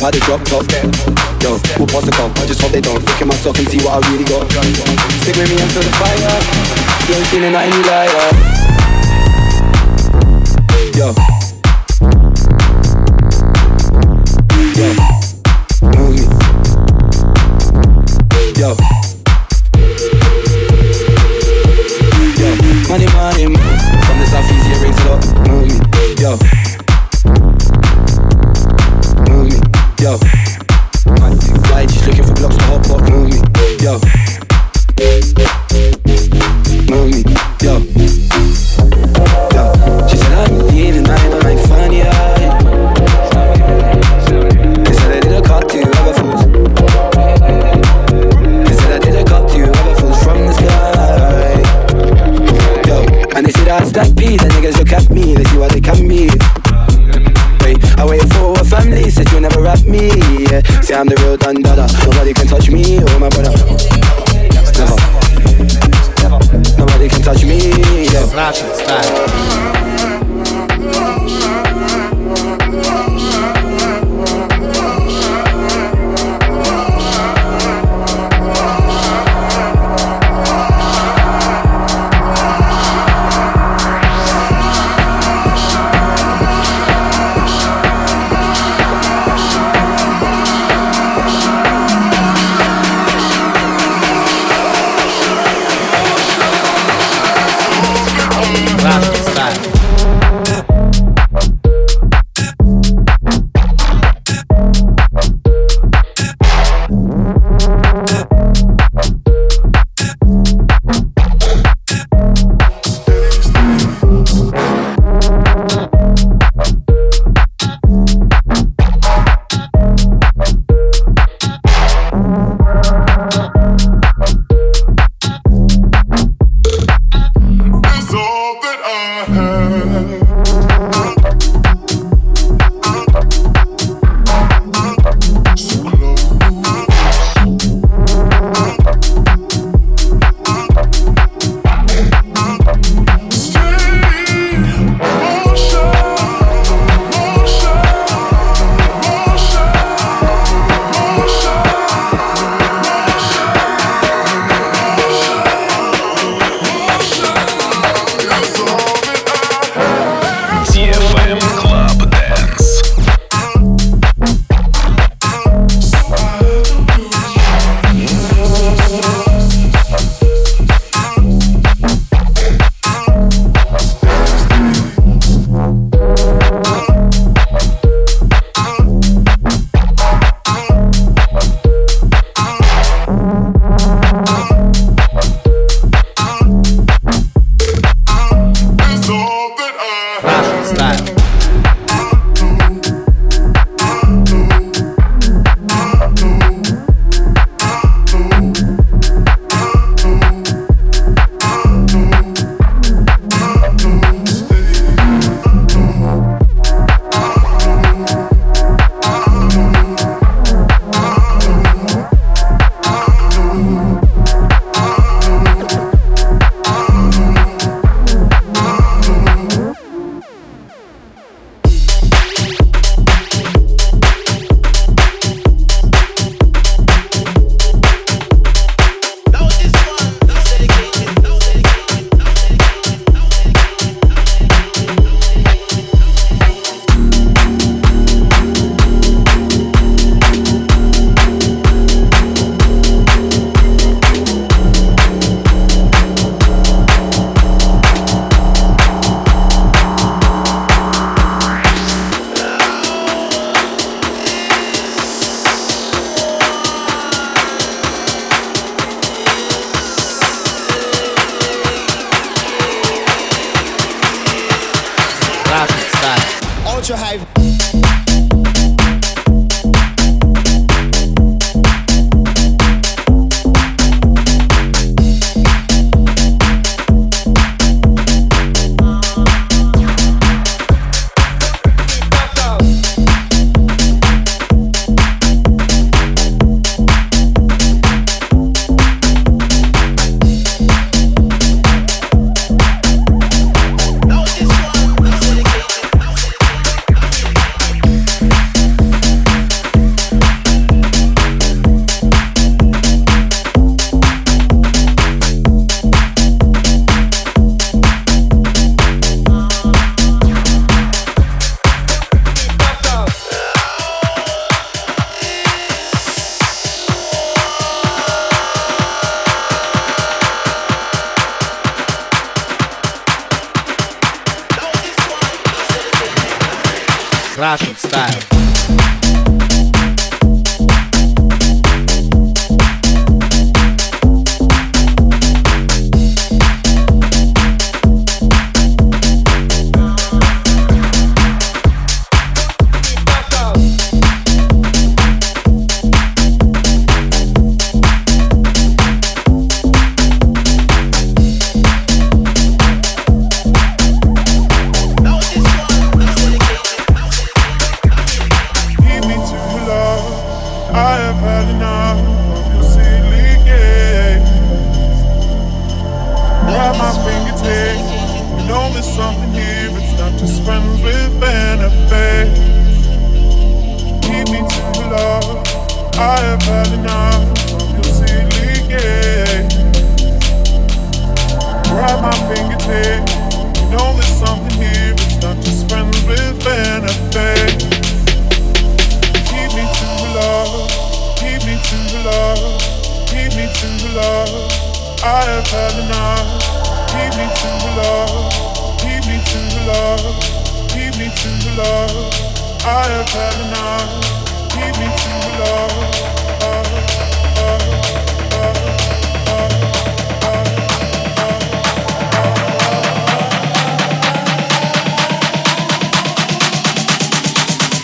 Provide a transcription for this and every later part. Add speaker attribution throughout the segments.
Speaker 1: How they drop top. Yo, who pass the cup? I just hope they don't look at my sock and see what I really got. Stick with me until the fire. You ain't feeling nothing, you liar. Yo. Yo.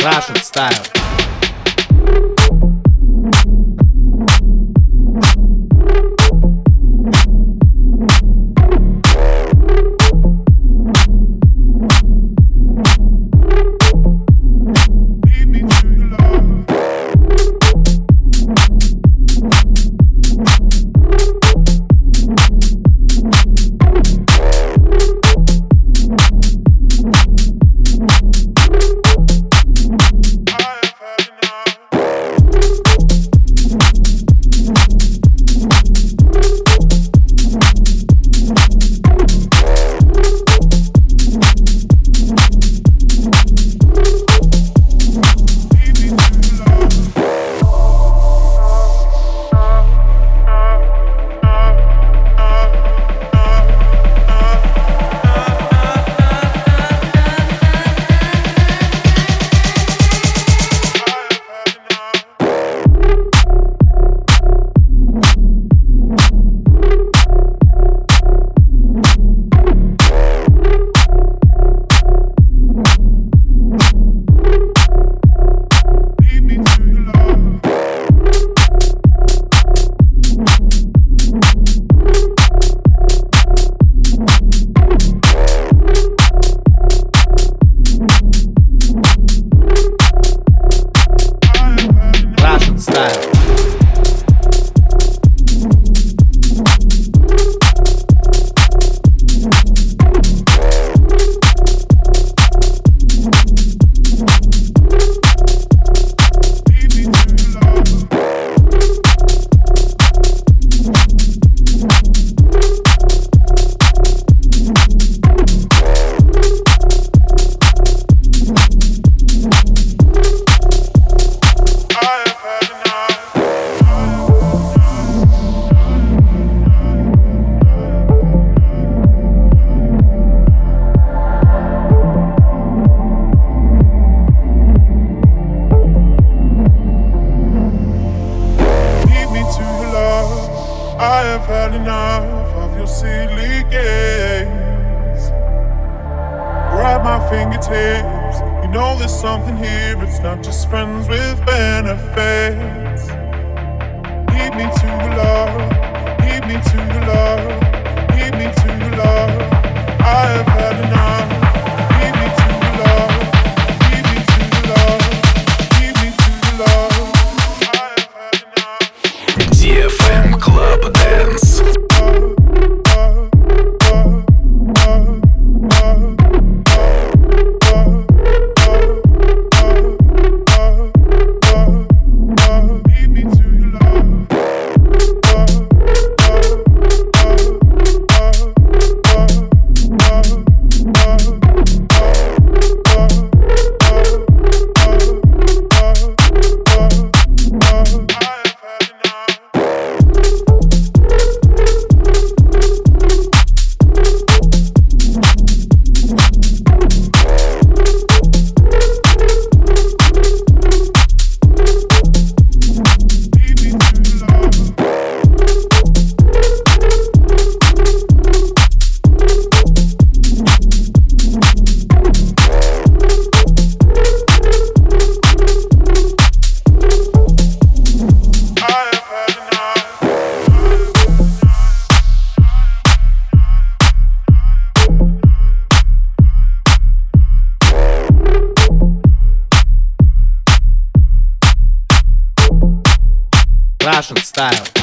Speaker 2: Love.
Speaker 3: Style.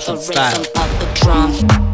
Speaker 3: Style.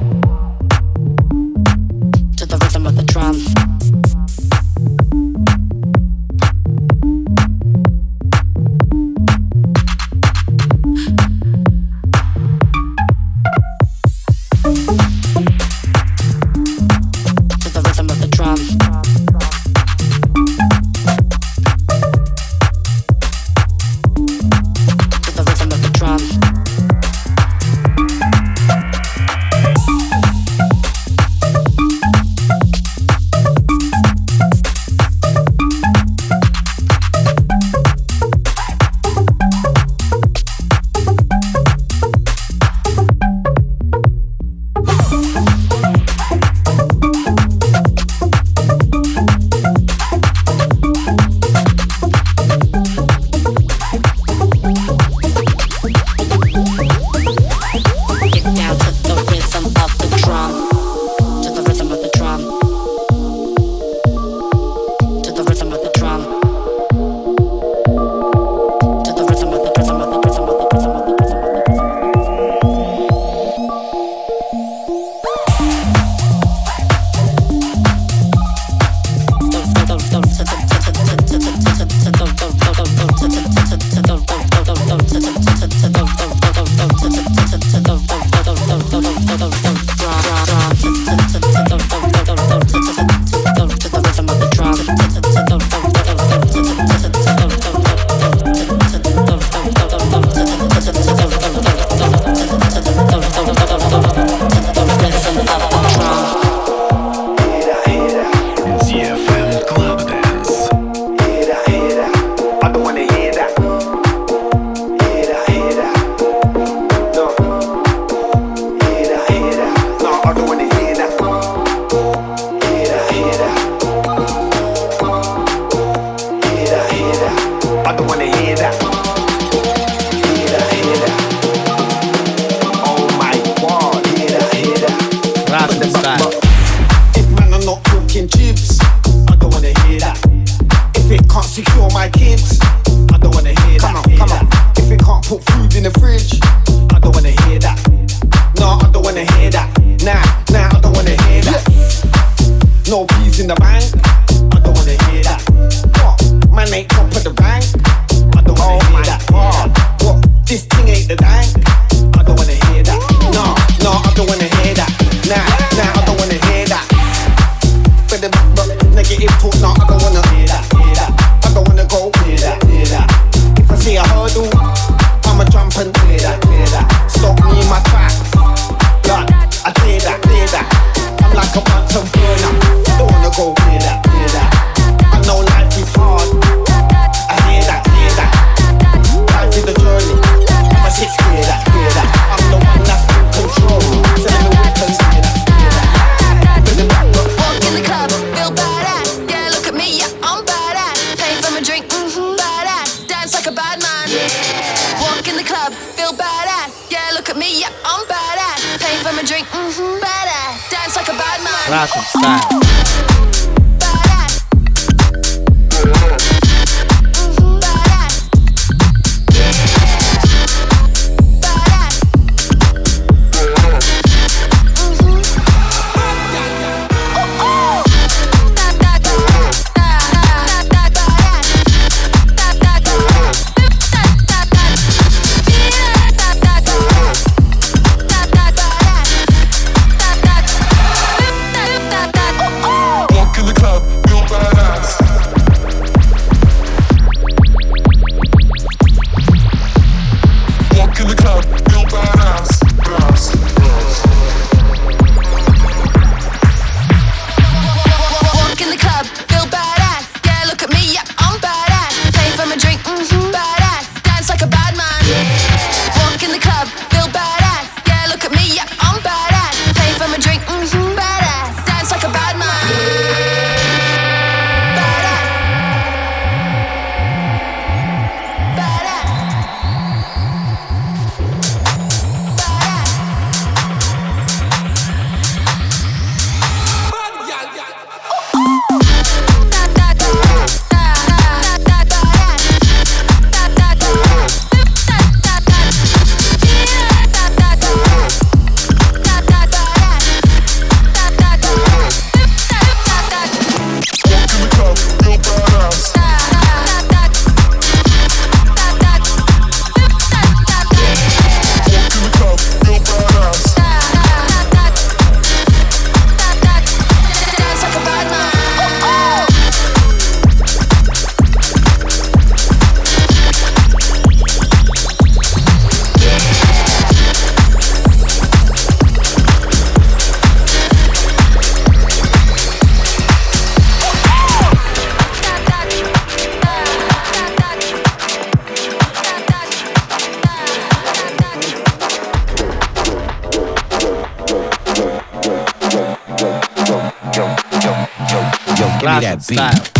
Speaker 3: Russian style.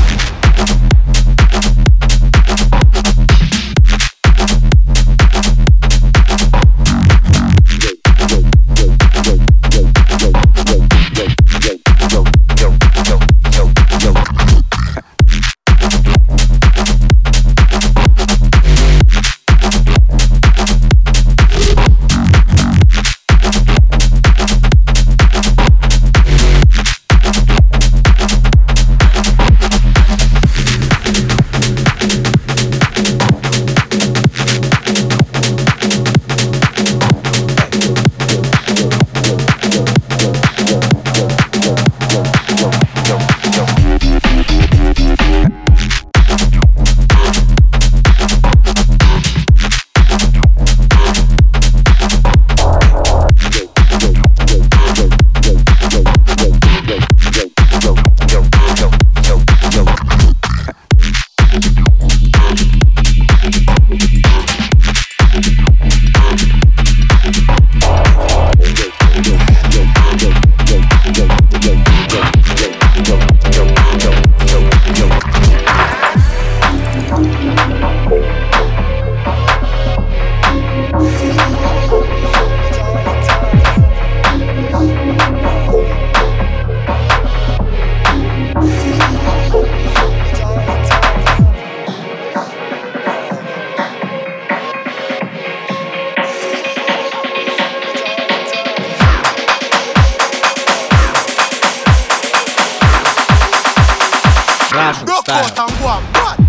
Speaker 4: Russian style.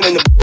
Speaker 1: Doing in the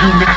Speaker 5: What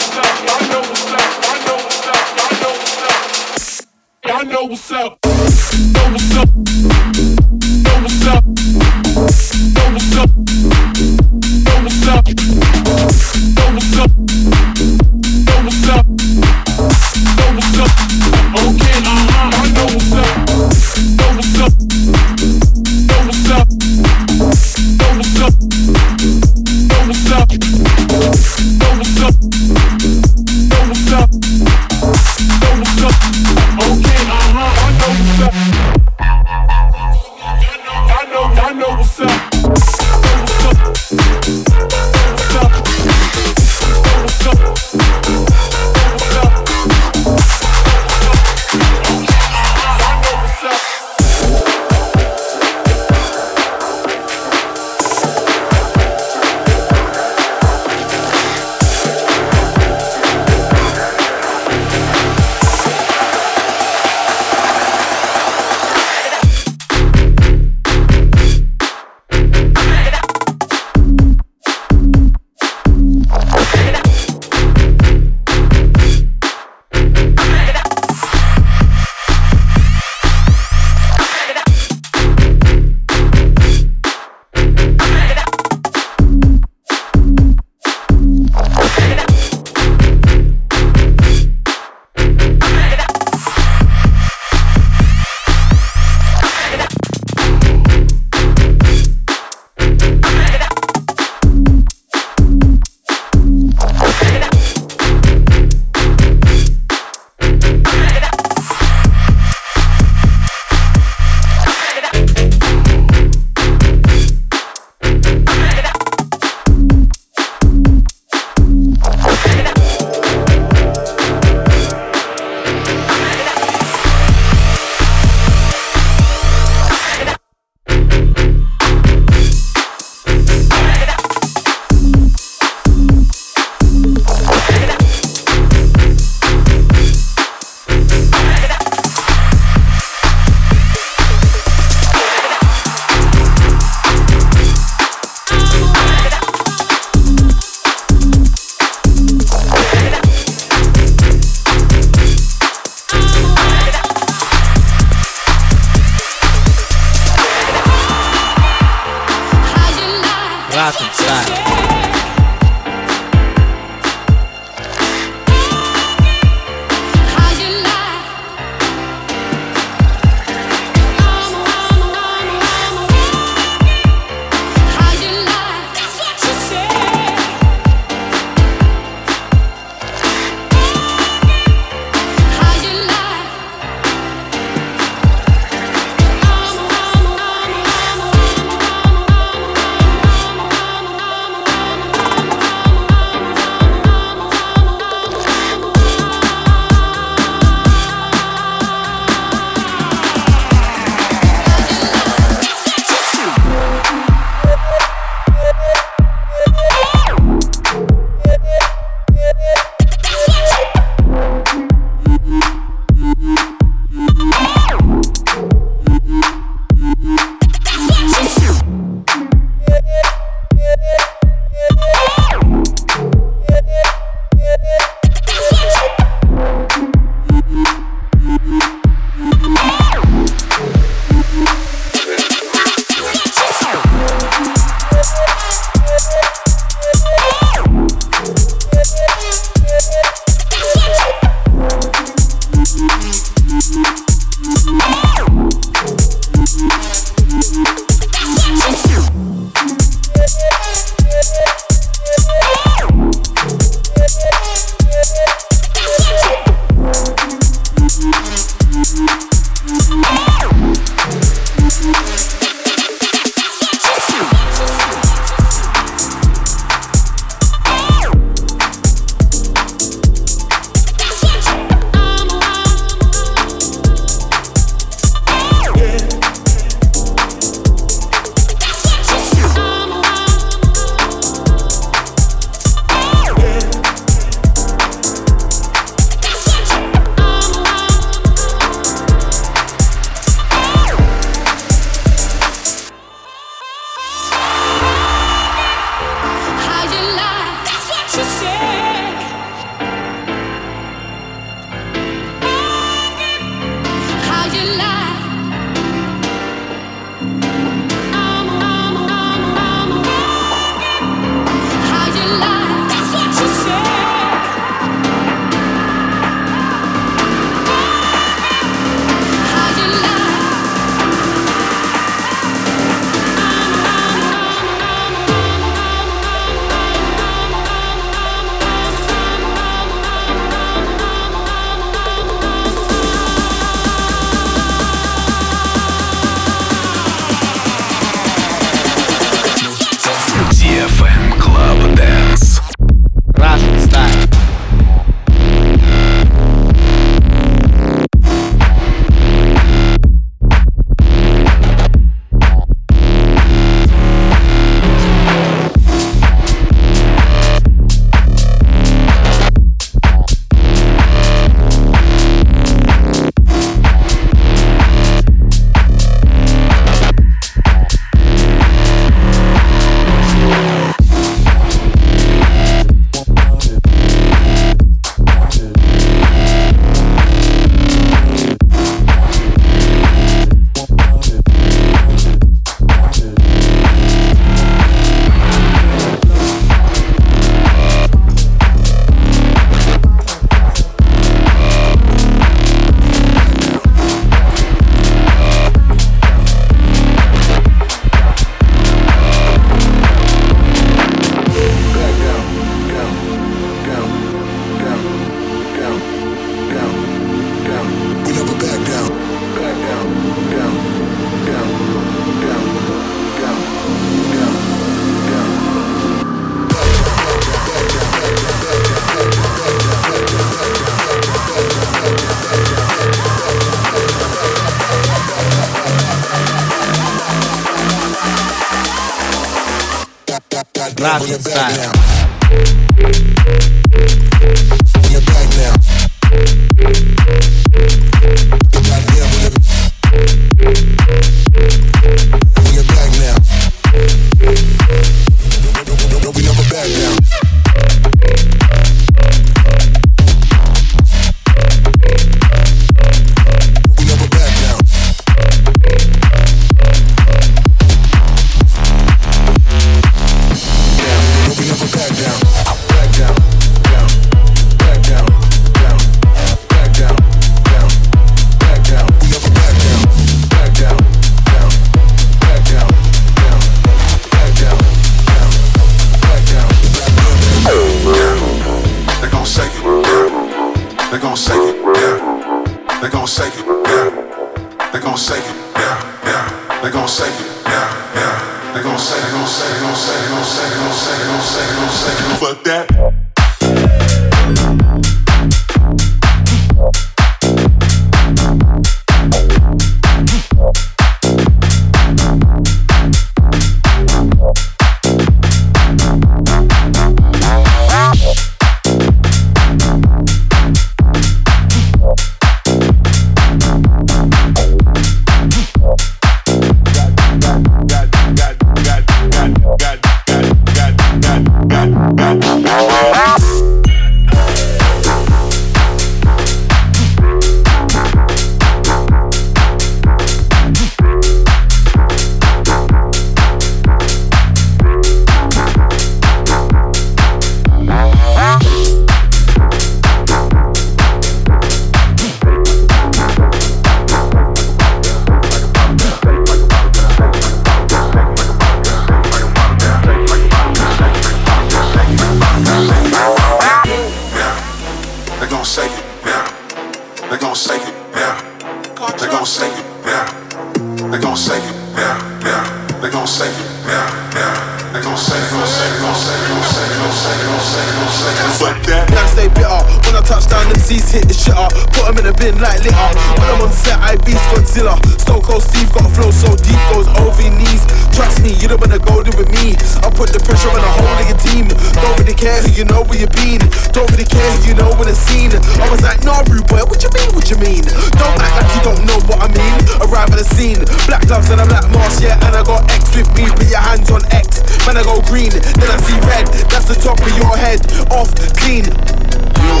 Speaker 6: Shoulda when I go with me. I put the pressure on the whole nigga team. Don't really care who you know where you been. Don't really care who you know when it's seen. I was like, nah, rude boy, what you mean? What you mean? Don't act like you don't know what I mean. Arrive at the scene, black gloves and a black mask. Mars, yeah, and I got X with me. Put your hands on X, man, I go green, then I see red. That's the top of your head, off clean.
Speaker 7: Yeah,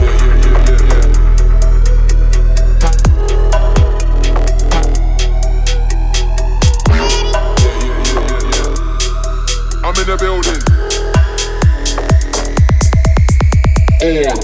Speaker 7: yeah, yeah,
Speaker 8: in the
Speaker 9: building. Yeah.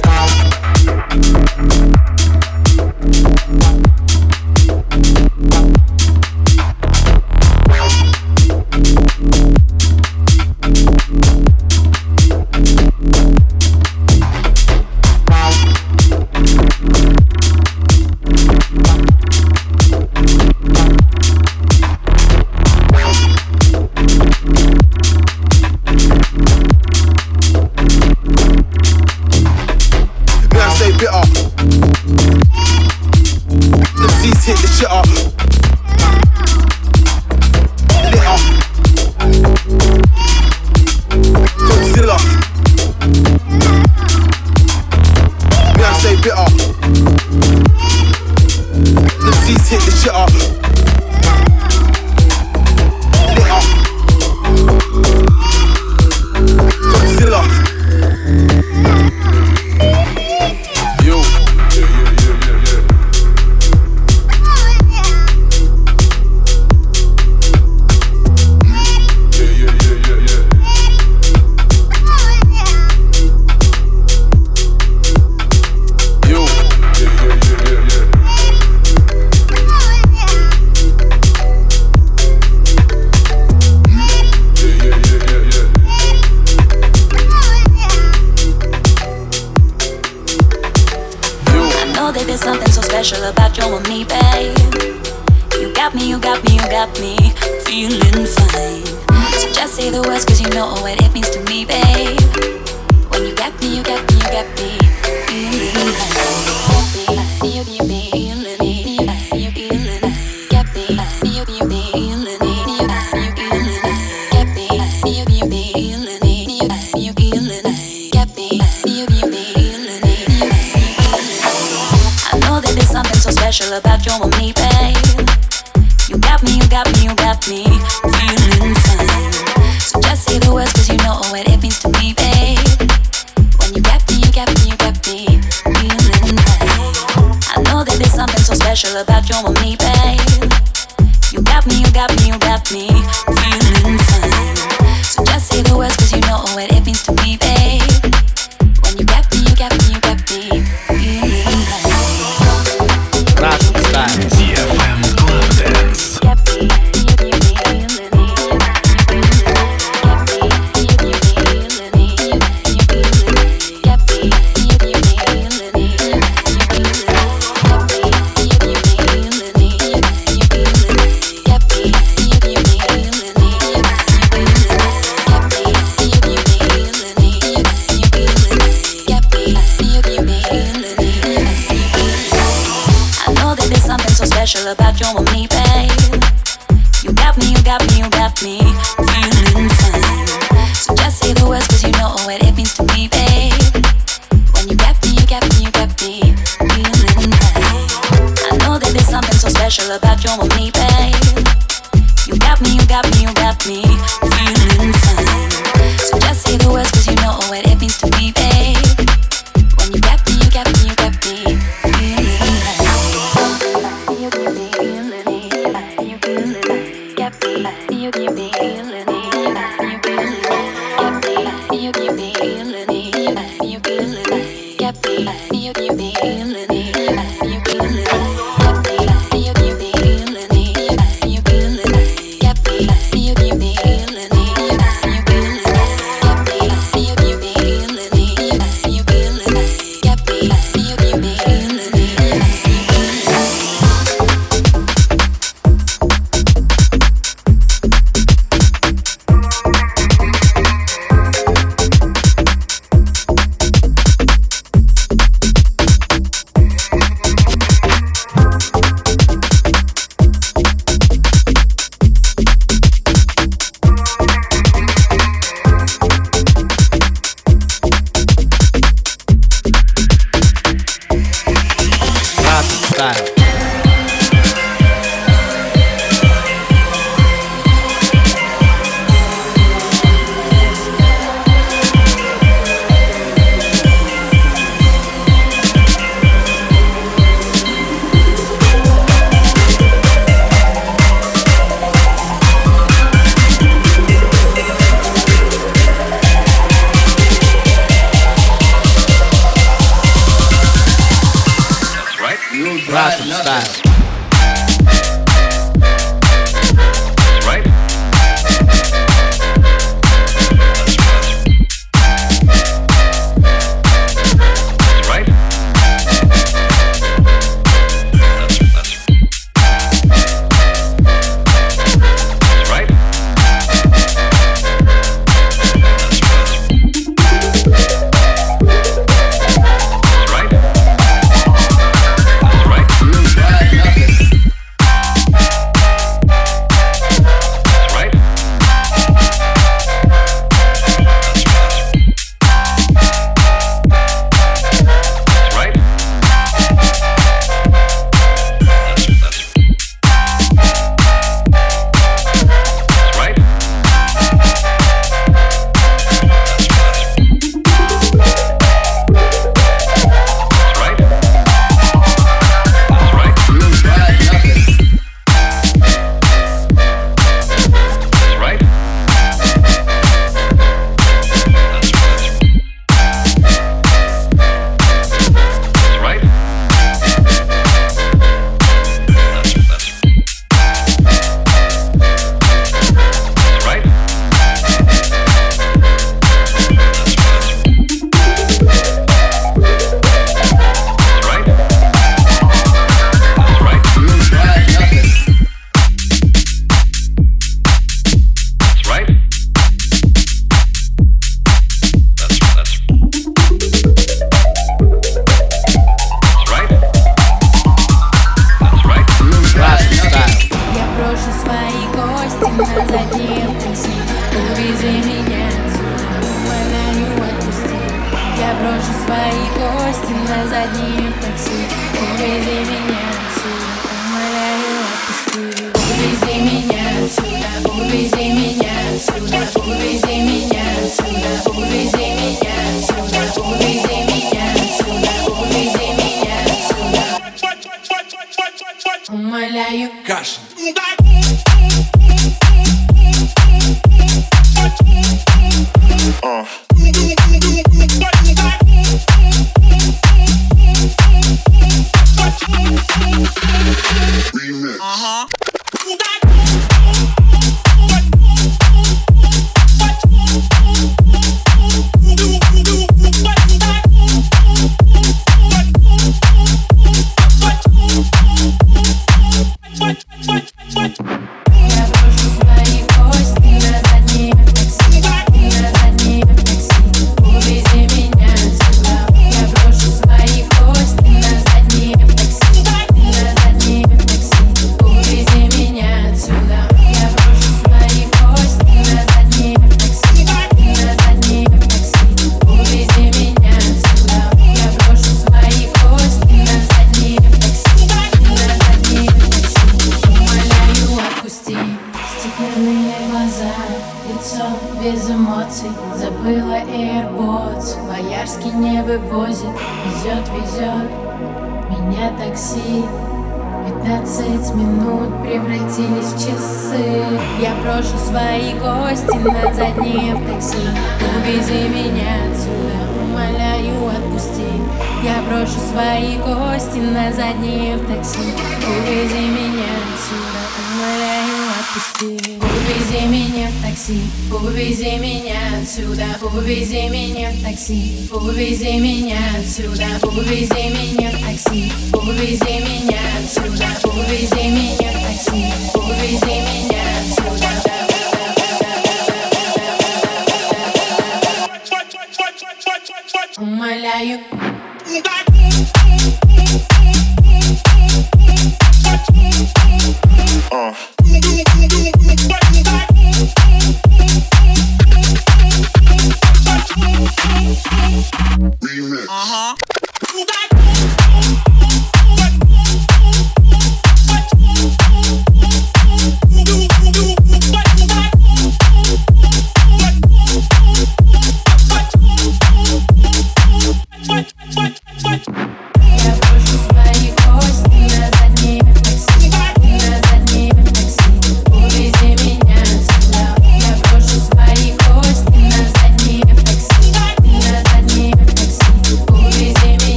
Speaker 9: одни в такси Увези меня отсюда, умоляю, отпусти. увези меня отсюда, увези меня в такси, увези меня отсюда, увези меня в такси, увези меня отсюда, увези меня в такси, увези меня отсюда. Умоляю.